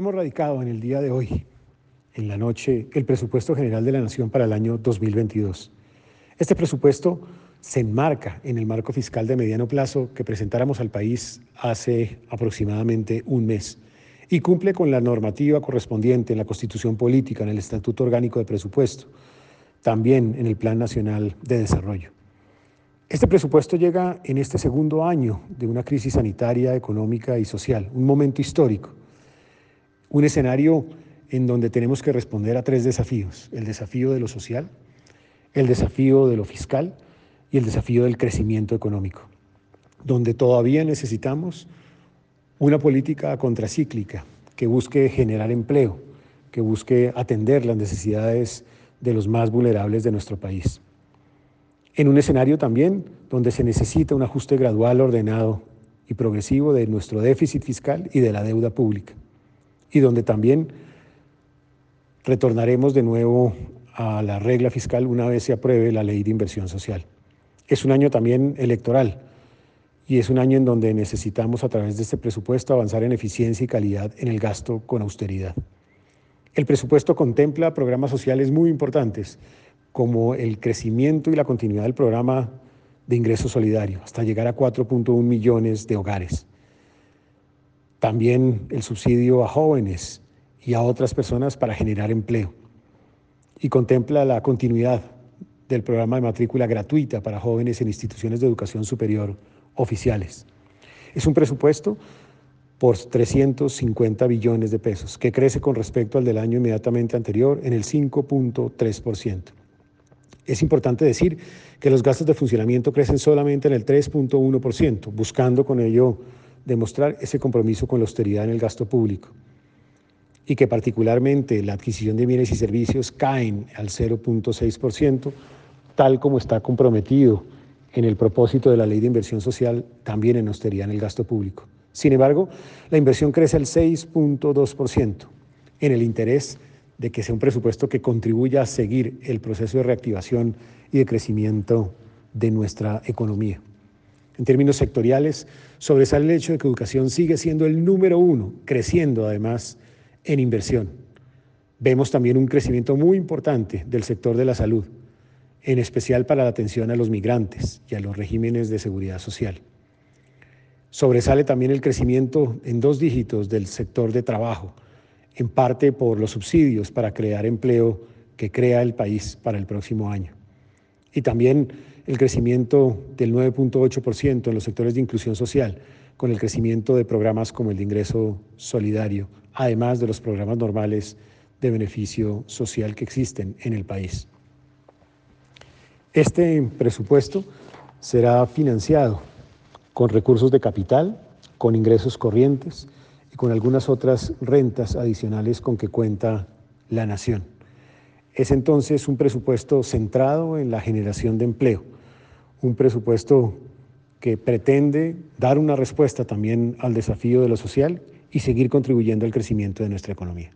Hemos radicado en el día de hoy, en la noche, el presupuesto general de la Nación para el año 2022. Este presupuesto se enmarca en el marco fiscal de mediano plazo que presentáramos al país hace aproximadamente un mes y cumple con la normativa correspondiente en la Constitución Política, en el Estatuto Orgánico de Presupuesto, también en el Plan Nacional de Desarrollo. Este presupuesto llega en este segundo año de una crisis sanitaria, económica y social, un momento histórico un escenario en donde tenemos que responder a tres desafíos, el desafío de lo social, el desafío de lo fiscal y el desafío del crecimiento económico, donde todavía necesitamos una política contracíclica que busque generar empleo, que busque atender las necesidades de los más vulnerables de nuestro país. En un escenario también donde se necesita un ajuste gradual, ordenado y progresivo de nuestro déficit fiscal y de la deuda pública y donde también retornaremos de nuevo a la regla fiscal una vez se apruebe la ley de inversión social. Es un año también electoral y es un año en donde necesitamos a través de este presupuesto avanzar en eficiencia y calidad en el gasto con austeridad. El presupuesto contempla programas sociales muy importantes como el crecimiento y la continuidad del programa de ingreso solidario hasta llegar a 4.1 millones de hogares también el subsidio a jóvenes y a otras personas para generar empleo. Y contempla la continuidad del programa de matrícula gratuita para jóvenes en instituciones de educación superior oficiales. Es un presupuesto por 350 billones de pesos, que crece con respecto al del año inmediatamente anterior en el 5.3%. Es importante decir que los gastos de funcionamiento crecen solamente en el 3.1%, buscando con ello demostrar ese compromiso con la austeridad en el gasto público y que particularmente la adquisición de bienes y servicios caen al 0.6%, tal como está comprometido en el propósito de la ley de inversión social, también en austeridad en el gasto público. Sin embargo, la inversión crece al 6.2% en el interés de que sea un presupuesto que contribuya a seguir el proceso de reactivación y de crecimiento de nuestra economía. En términos sectoriales, sobresale el hecho de que educación sigue siendo el número uno, creciendo además en inversión. Vemos también un crecimiento muy importante del sector de la salud, en especial para la atención a los migrantes y a los regímenes de seguridad social. Sobresale también el crecimiento en dos dígitos del sector de trabajo, en parte por los subsidios para crear empleo que crea el país para el próximo año. Y también el crecimiento del 9.8% en los sectores de inclusión social, con el crecimiento de programas como el de ingreso solidario, además de los programas normales de beneficio social que existen en el país. Este presupuesto será financiado con recursos de capital, con ingresos corrientes y con algunas otras rentas adicionales con que cuenta la nación. Es entonces un presupuesto centrado en la generación de empleo, un presupuesto que pretende dar una respuesta también al desafío de lo social y seguir contribuyendo al crecimiento de nuestra economía.